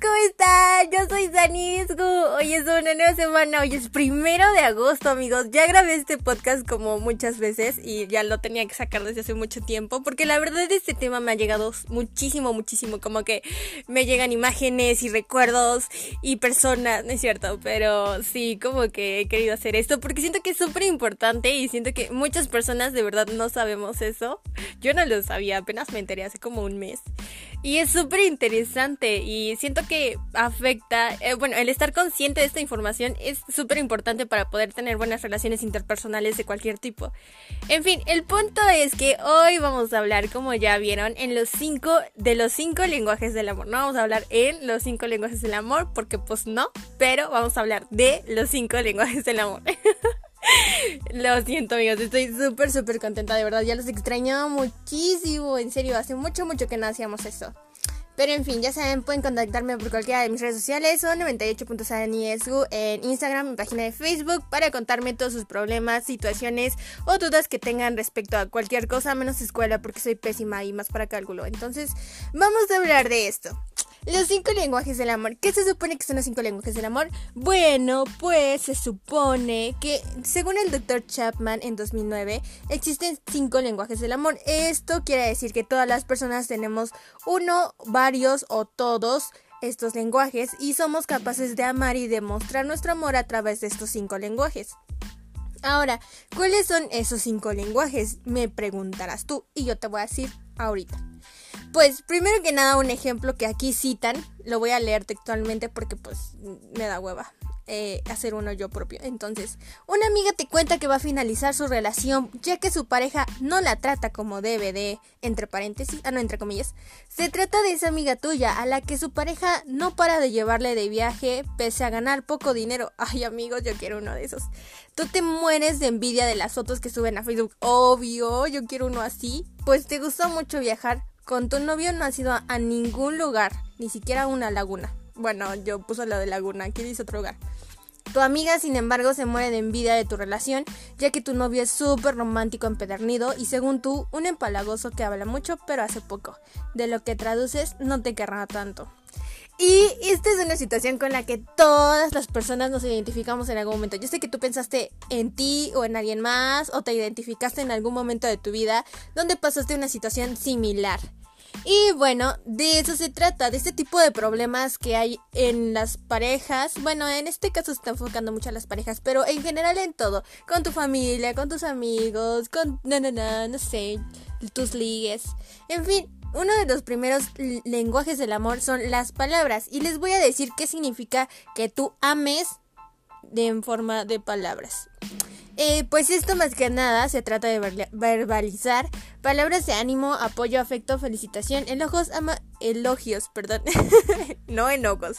¿cómo están? Yo soy Zanisgu. Hoy es una nueva semana, hoy es primero de agosto, amigos. Ya grabé este podcast como muchas veces y ya lo tenía que sacar desde hace mucho tiempo porque la verdad este tema me ha llegado muchísimo, muchísimo. Como que me llegan imágenes y recuerdos y personas, no es cierto, pero sí, como que he querido hacer esto porque siento que es súper importante y siento que muchas personas de verdad no sabemos eso. Yo no lo sabía, apenas me enteré hace como un mes. Y es súper interesante y siento que afecta, eh, bueno, el estar consciente de esta información es súper importante para poder tener buenas relaciones interpersonales de cualquier tipo. En fin, el punto es que hoy vamos a hablar, como ya vieron, en los cinco, de los cinco lenguajes del amor. No vamos a hablar en los cinco lenguajes del amor, porque pues no, pero vamos a hablar de los cinco lenguajes del amor. Lo siento amigos, estoy súper súper contenta, de verdad, ya los extrañaba muchísimo, en serio, hace mucho mucho que no hacíamos eso. Pero en fin, ya saben, pueden contactarme por cualquiera de mis redes sociales o 98.saniesgu en Instagram, en página de Facebook, para contarme todos sus problemas, situaciones o dudas que tengan respecto a cualquier cosa, menos escuela, porque soy pésima y más para cálculo. Entonces, vamos a hablar de esto. Los cinco lenguajes del amor. ¿Qué se supone que son los cinco lenguajes del amor? Bueno, pues se supone que, según el Dr. Chapman en 2009, existen cinco lenguajes del amor. Esto quiere decir que todas las personas tenemos uno, varios o todos estos lenguajes y somos capaces de amar y demostrar nuestro amor a través de estos cinco lenguajes. Ahora, ¿cuáles son esos cinco lenguajes? Me preguntarás tú y yo te voy a decir ahorita. Pues primero que nada un ejemplo que aquí citan, lo voy a leer textualmente porque pues me da hueva eh, hacer uno yo propio. Entonces, una amiga te cuenta que va a finalizar su relación ya que su pareja no la trata como debe de, entre paréntesis, ah no, entre comillas. Se trata de esa amiga tuya a la que su pareja no para de llevarle de viaje pese a ganar poco dinero. Ay amigos, yo quiero uno de esos. Tú te mueres de envidia de las fotos que suben a Facebook. Obvio, yo quiero uno así. Pues te gustó mucho viajar, con tu novio no has ido a ningún lugar, ni siquiera a una laguna. Bueno, yo puse la de laguna, aquí dice otro lugar. Tu amiga, sin embargo, se muere de envidia de tu relación, ya que tu novio es súper romántico empedernido y según tú, un empalagoso que habla mucho pero hace poco. De lo que traduces, no te querrá tanto. Y esta es una situación con la que todas las personas nos identificamos en algún momento. Yo sé que tú pensaste en ti o en alguien más o te identificaste en algún momento de tu vida donde pasaste una situación similar. Y bueno, de eso se trata, de este tipo de problemas que hay en las parejas. Bueno, en este caso se está enfocando mucho a las parejas, pero en general en todo. Con tu familia, con tus amigos, con... No, no, no, no sé, tus ligues. En fin, uno de los primeros lenguajes del amor son las palabras. Y les voy a decir qué significa que tú ames de en forma de palabras. Eh, pues esto más que nada se trata de verbalizar palabras de ánimo, apoyo, afecto, felicitación, elogios, ama elogios, perdón, no enojos,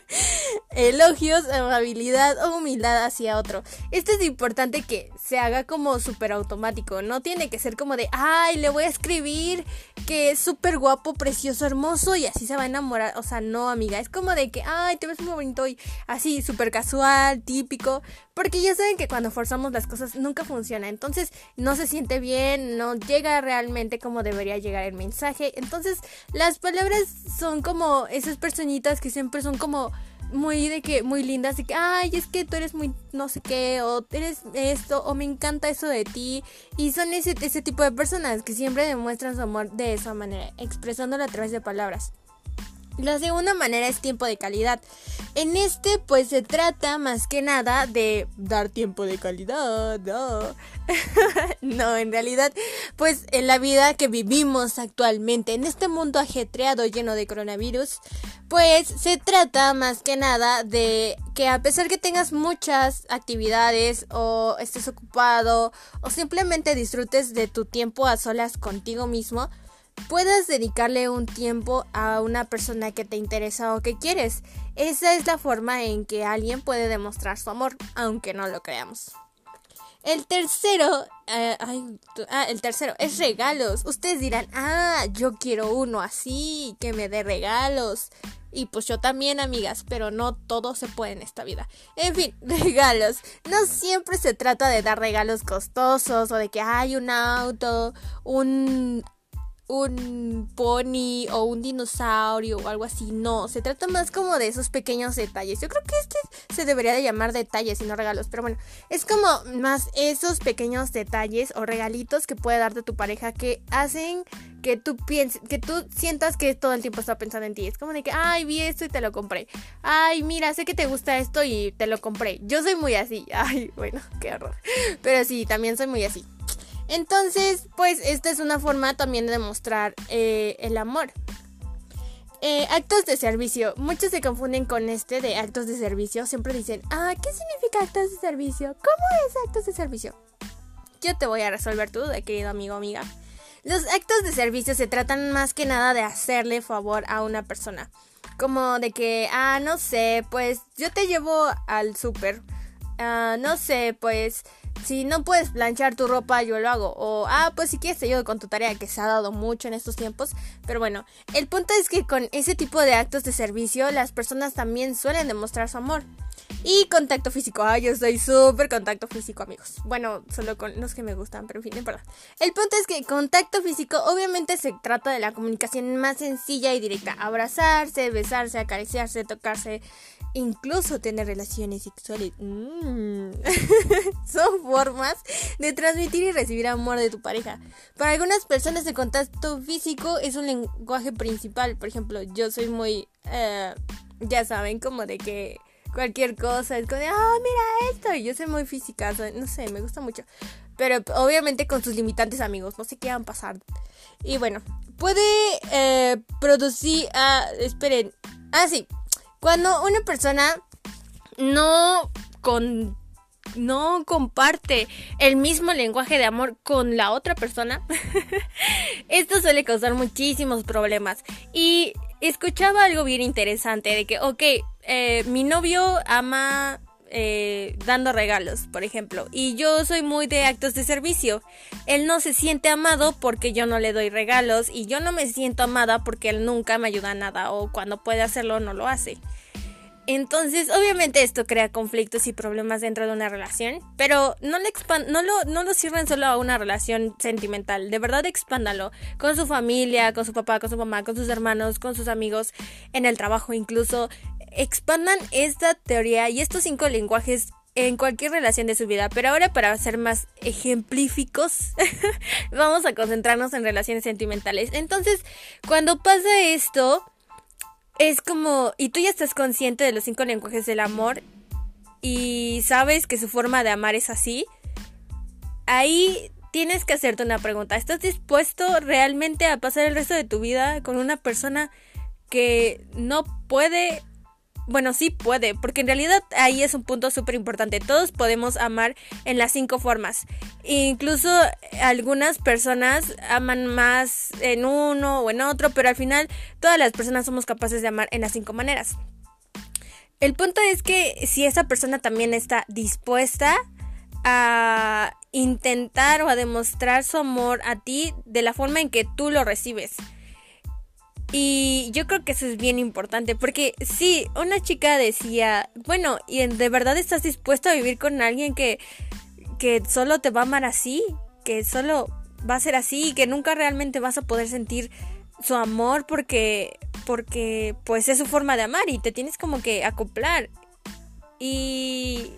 elogios, amabilidad o humildad hacia otro. Esto es importante que se haga como súper automático, no tiene que ser como de, ay, le voy a escribir que es súper guapo, precioso, hermoso y así se va a enamorar, o sea, no, amiga, es como de que, ay, te ves muy bonito y así, súper casual, típico, porque ya saben que cuando forzamos las cosas nunca funciona, entonces no se siente bien, no llega realmente como debería llegar el mensaje, entonces las palabras son como esas personitas que siempre son como muy de que muy lindas y que ay es que tú eres muy no sé qué o eres esto o me encanta eso de ti y son ese, ese tipo de personas que siempre demuestran su amor de esa manera expresándolo a través de palabras la segunda manera es tiempo de calidad. En este pues se trata más que nada de dar tiempo de calidad. No, no en realidad pues en la vida que vivimos actualmente, en este mundo ajetreado lleno de coronavirus, pues se trata más que nada de que a pesar que tengas muchas actividades o estés ocupado o simplemente disfrutes de tu tiempo a solas contigo mismo, puedas dedicarle un tiempo a una persona que te interesa o que quieres. Esa es la forma en que alguien puede demostrar su amor, aunque no lo creamos. El tercero, eh, ah, el tercero es regalos. Ustedes dirán, ah, yo quiero uno así, que me dé regalos. Y pues yo también, amigas, pero no todo se puede en esta vida. En fin, regalos. No siempre se trata de dar regalos costosos o de que hay un auto, un un pony o un dinosaurio o algo así. No, se trata más como de esos pequeños detalles. Yo creo que este se debería de llamar detalles y no regalos. Pero bueno, es como más esos pequeños detalles o regalitos que puede darte tu pareja que hacen que tú pienses, que tú sientas que todo el tiempo está pensando en ti. Es como de que, ay, vi esto y te lo compré. Ay, mira, sé que te gusta esto y te lo compré. Yo soy muy así. Ay, bueno, qué horror. Pero sí, también soy muy así. Entonces, pues esta es una forma también de demostrar eh, el amor. Eh, actos de servicio. Muchos se confunden con este de actos de servicio. Siempre dicen, ah, ¿qué significa actos de servicio? ¿Cómo es actos de servicio? Yo te voy a resolver duda, querido amigo amiga. Los actos de servicio se tratan más que nada de hacerle favor a una persona. Como de que, ah, no sé, pues yo te llevo al súper. Ah, no sé, pues si no puedes planchar tu ropa, yo lo hago. O, ah, pues si quieres te ayudo con tu tarea, que se ha dado mucho en estos tiempos. Pero bueno, el punto es que con ese tipo de actos de servicio, las personas también suelen demostrar su amor. Y contacto físico. Ay, yo soy súper contacto físico, amigos. Bueno, solo con los que me gustan, pero en fin, no El punto es que contacto físico obviamente se trata de la comunicación más sencilla y directa. Abrazarse, besarse, acariciarse, tocarse, incluso tener relaciones sexuales. Mm. Son formas de transmitir y recibir amor de tu pareja. Para algunas personas el contacto físico es un lenguaje principal. Por ejemplo, yo soy muy... Eh, ya saben, como de que cualquier cosa es como de, ah, mira esto. Y yo soy muy física, no sé, me gusta mucho. Pero obviamente con sus limitantes amigos, no sé qué van a pasar. Y bueno, puede eh, producir... Ah, esperen. Ah, sí, cuando una persona no con no comparte el mismo lenguaje de amor con la otra persona, esto suele causar muchísimos problemas. Y escuchaba algo bien interesante de que, ok, eh, mi novio ama eh, dando regalos, por ejemplo, y yo soy muy de actos de servicio. Él no se siente amado porque yo no le doy regalos y yo no me siento amada porque él nunca me ayuda a nada o cuando puede hacerlo no lo hace. Entonces, obviamente esto crea conflictos y problemas dentro de una relación, pero no, le no, lo, no lo sirven solo a una relación sentimental, de verdad expándalo con su familia, con su papá, con su mamá, con sus hermanos, con sus amigos, en el trabajo incluso expandan esta teoría y estos cinco lenguajes en cualquier relación de su vida. Pero ahora para ser más ejemplíficos, vamos a concentrarnos en relaciones sentimentales. Entonces, cuando pasa esto, es como, y tú ya estás consciente de los cinco lenguajes del amor y sabes que su forma de amar es así, ahí tienes que hacerte una pregunta. ¿Estás dispuesto realmente a pasar el resto de tu vida con una persona que no puede bueno, sí puede, porque en realidad ahí es un punto súper importante. Todos podemos amar en las cinco formas. Incluso algunas personas aman más en uno o en otro, pero al final todas las personas somos capaces de amar en las cinco maneras. El punto es que si esa persona también está dispuesta a intentar o a demostrar su amor a ti de la forma en que tú lo recibes. Y yo creo que eso es bien importante, porque si una chica decía, bueno, ¿y de verdad estás dispuesto a vivir con alguien que, que solo te va a amar así? Que solo va a ser así y que nunca realmente vas a poder sentir su amor porque, porque pues es su forma de amar y te tienes como que acoplar. Y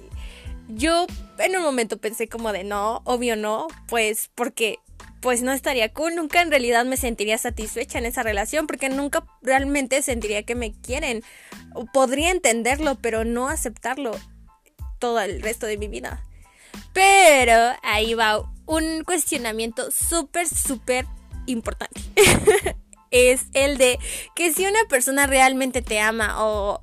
yo en un momento pensé como de no, obvio no, pues porque pues no estaría cool, nunca en realidad me sentiría satisfecha en esa relación porque nunca realmente sentiría que me quieren. Podría entenderlo, pero no aceptarlo todo el resto de mi vida. Pero ahí va un cuestionamiento súper, súper importante. es el de que si una persona realmente te ama o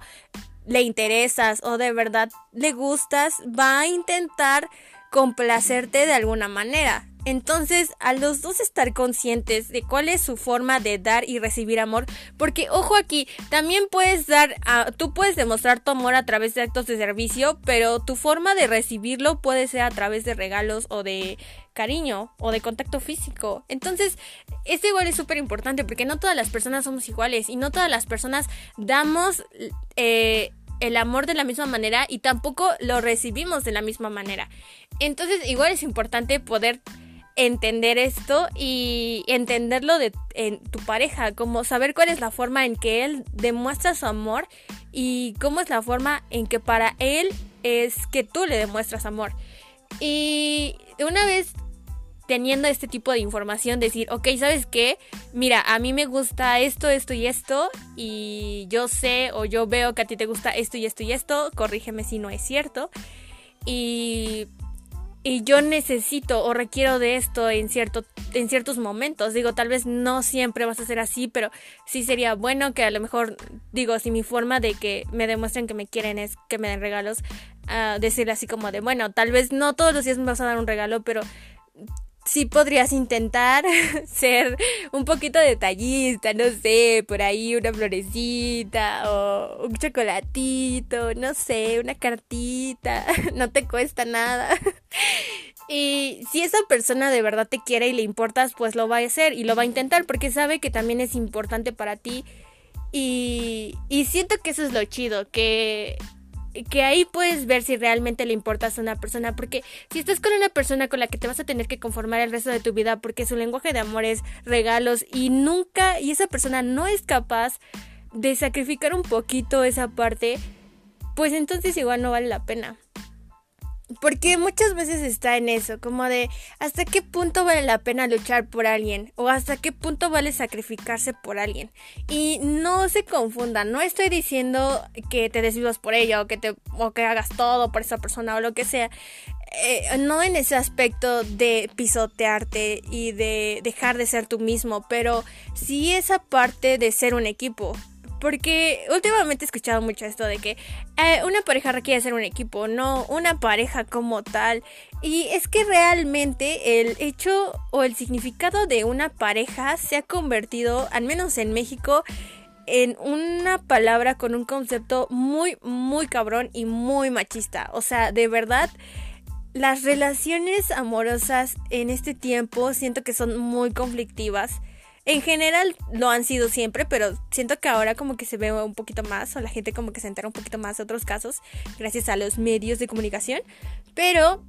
le interesas o de verdad le gustas, va a intentar complacerte de alguna manera. Entonces, a los dos estar conscientes de cuál es su forma de dar y recibir amor, porque ojo aquí, también puedes dar, a, tú puedes demostrar tu amor a través de actos de servicio, pero tu forma de recibirlo puede ser a través de regalos o de cariño o de contacto físico. Entonces, esto igual es súper importante porque no todas las personas somos iguales y no todas las personas damos eh, el amor de la misma manera y tampoco lo recibimos de la misma manera. Entonces, igual es importante poder entender esto y entenderlo de tu pareja, como saber cuál es la forma en que él demuestra su amor y cómo es la forma en que para él es que tú le demuestras amor. Y una vez teniendo este tipo de información, decir, ok, ¿sabes qué? Mira, a mí me gusta esto, esto y esto, y yo sé o yo veo que a ti te gusta esto y esto y esto, corrígeme si no es cierto. Y, y yo necesito o requiero de esto en, cierto, en ciertos momentos. Digo, tal vez no siempre vas a ser así, pero sí sería bueno que a lo mejor, digo, si mi forma de que me demuestren que me quieren es que me den regalos, uh, decirle así como de, bueno, tal vez no todos los días me vas a dar un regalo, pero sí podrías intentar ser un poquito detallista, no sé, por ahí una florecita o un chocolatito, no sé, una cartita, no te cuesta nada. Y si esa persona de verdad te quiere y le importas, pues lo va a hacer y lo va a intentar porque sabe que también es importante para ti. Y, y siento que eso es lo chido, que que ahí puedes ver si realmente le importas a una persona, porque si estás con una persona con la que te vas a tener que conformar el resto de tu vida, porque su lenguaje de amor es regalos y nunca, y esa persona no es capaz de sacrificar un poquito esa parte, pues entonces igual no vale la pena. Porque muchas veces está en eso, como de hasta qué punto vale la pena luchar por alguien o hasta qué punto vale sacrificarse por alguien. Y no se confundan, no estoy diciendo que te desvivas por ella o que, te, o que hagas todo por esa persona o lo que sea. Eh, no en ese aspecto de pisotearte y de dejar de ser tú mismo, pero sí esa parte de ser un equipo. Porque últimamente he escuchado mucho esto de que eh, una pareja requiere ser un equipo, no una pareja como tal. Y es que realmente el hecho o el significado de una pareja se ha convertido, al menos en México, en una palabra con un concepto muy, muy cabrón y muy machista. O sea, de verdad, las relaciones amorosas en este tiempo siento que son muy conflictivas en general lo han sido siempre, pero siento que ahora como que se ve un poquito más o la gente como que se entera un poquito más de otros casos gracias a los medios de comunicación. Pero,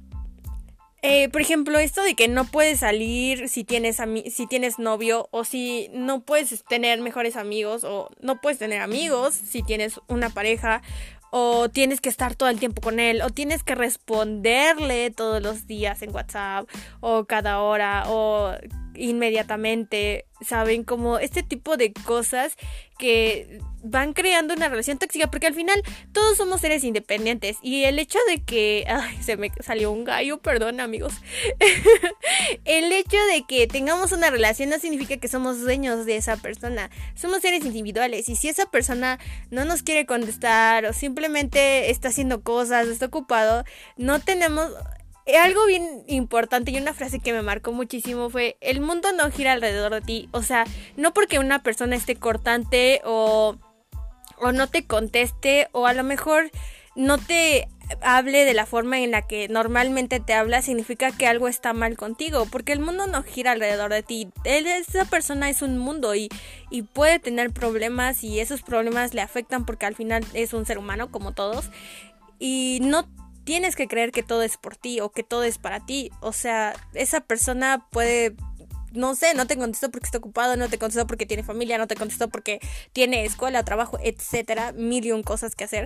eh, por ejemplo, esto de que no puedes salir si tienes, si tienes novio o si no puedes tener mejores amigos o no puedes tener amigos si tienes una pareja o tienes que estar todo el tiempo con él, o tienes que responderle todos los días en WhatsApp, o cada hora, o inmediatamente, ¿saben? Como este tipo de cosas que van creando una relación tóxica, porque al final todos somos seres independientes y el hecho de que, ay, se me salió un gallo, perdón amigos, el hecho de que tengamos una relación no significa que somos dueños de esa persona, somos seres individuales y si esa persona no nos quiere contestar o simplemente está haciendo cosas, está ocupado, no tenemos algo bien importante y una frase que me marcó muchísimo fue, el mundo no gira alrededor de ti. O sea, no porque una persona esté cortante o, o no te conteste o a lo mejor no te hable de la forma en la que normalmente te habla significa que algo está mal contigo, porque el mundo no gira alrededor de ti. Él, esa persona es un mundo y, y puede tener problemas y esos problemas le afectan porque al final es un ser humano como todos y no tienes que creer que todo es por ti o que todo es para ti. O sea, esa persona puede no sé, no te contestó porque está ocupado, no te contestó porque tiene familia, no te contestó porque tiene escuela, trabajo, etcétera, mil y un cosas que hacer.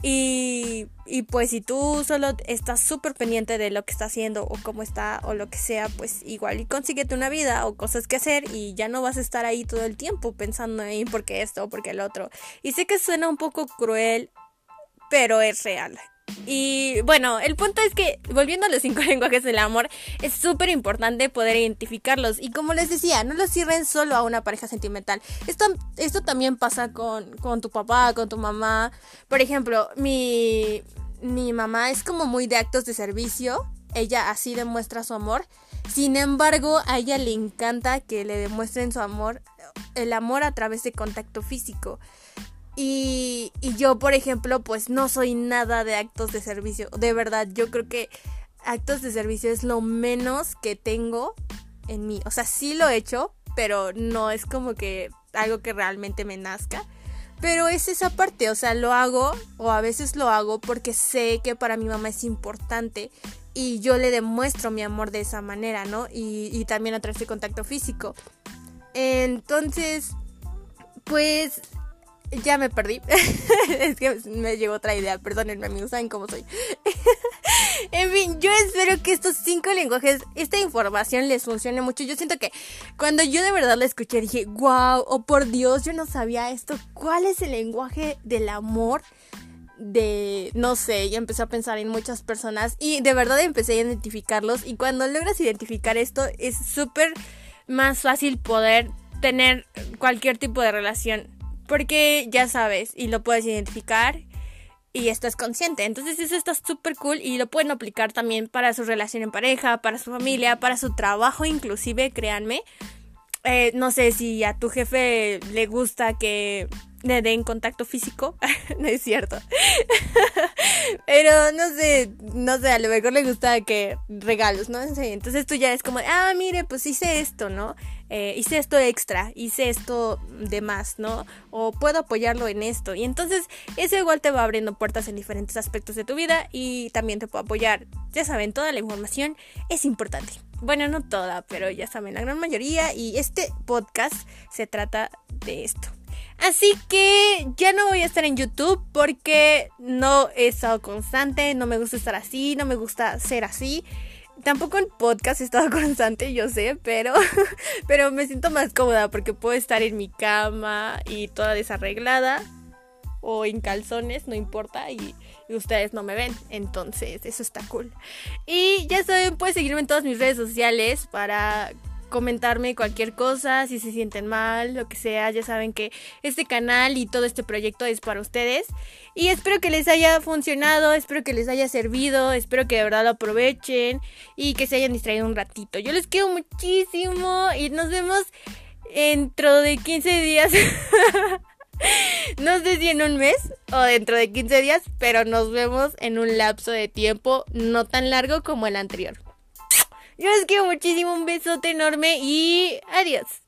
Y, y pues si tú solo estás súper pendiente de lo que está haciendo o cómo está o lo que sea, pues igual y consíguete una vida o cosas que hacer y ya no vas a estar ahí todo el tiempo pensando en por qué esto o por qué el otro. Y sé que suena un poco cruel, pero es real. Y bueno, el punto es que, volviendo a los cinco lenguajes del amor, es súper importante poder identificarlos. Y como les decía, no los sirven solo a una pareja sentimental. Esto, esto también pasa con, con tu papá, con tu mamá. Por ejemplo, mi, mi mamá es como muy de actos de servicio. Ella así demuestra su amor. Sin embargo, a ella le encanta que le demuestren su amor, el amor a través de contacto físico. Y, yo, por ejemplo, pues no soy nada de actos de servicio. De verdad, yo creo que actos de servicio es lo menos que tengo en mí. O sea, sí lo he hecho, pero no es como que algo que realmente me nazca. Pero es esa parte, o sea, lo hago o a veces lo hago porque sé que para mi mamá es importante y yo le demuestro mi amor de esa manera, ¿no? Y, y también a través de contacto físico. Entonces, pues ya me perdí. es que me llegó otra idea, perdónenme amigos, saben cómo soy. en fin, yo espero que estos cinco lenguajes, esta información les funcione mucho. Yo siento que cuando yo de verdad la escuché dije, wow, oh por Dios, yo no sabía esto. ¿Cuál es el lenguaje del amor? de, no sé, y empecé a pensar en muchas personas y de verdad empecé a identificarlos y cuando logras identificar esto es súper más fácil poder tener cualquier tipo de relación porque ya sabes y lo puedes identificar y estás consciente. Entonces eso está súper cool y lo pueden aplicar también para su relación en pareja, para su familia, para su trabajo inclusive, créanme. Eh, no sé si a tu jefe le gusta que le den contacto físico. no es cierto. Pero no sé, no sé, a lo mejor le gusta que regalos, ¿no? Entonces tú ya es como, ah, mire, pues hice esto, ¿no? Eh, hice esto extra, hice esto de más, ¿no? O puedo apoyarlo en esto. Y entonces eso igual te va abriendo puertas en diferentes aspectos de tu vida y también te puedo apoyar. Ya saben, toda la información es importante. Bueno, no toda, pero ya saben, la gran mayoría. Y este podcast se trata de esto. Así que ya no voy a estar en YouTube porque no he estado constante, no me gusta estar así, no me gusta ser así. Tampoco en podcast he estado constante, yo sé, pero, pero me siento más cómoda porque puedo estar en mi cama y toda desarreglada o en calzones, no importa, y, y, ustedes no me ven, entonces eso está cool. Y ya saben, pueden seguirme en todas mis redes sociales para comentarme cualquier cosa, si se sienten mal, lo que sea, ya saben que este canal y todo este proyecto es para ustedes. Y espero que les haya funcionado, espero que les haya servido, espero que de verdad lo aprovechen y que se hayan distraído un ratito. Yo les quiero muchísimo y nos vemos dentro de 15 días. no sé si en un mes o dentro de 15 días, pero nos vemos en un lapso de tiempo no tan largo como el anterior. Yo les quiero muchísimo, un besote enorme y adiós.